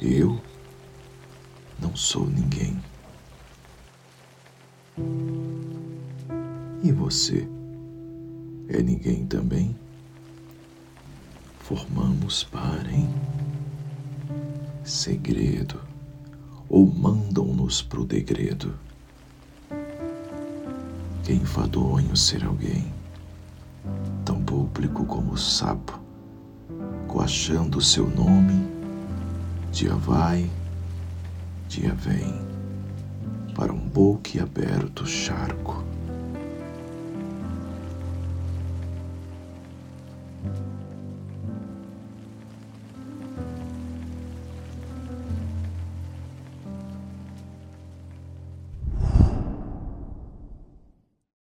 Eu não sou ninguém. E você é ninguém também? Formamos parem segredo ou mandam-nos pro degredo. Quem enfadonho ser alguém, tão público como o sapo, coachando seu nome, dia vai, dia vem, para um boque aberto charco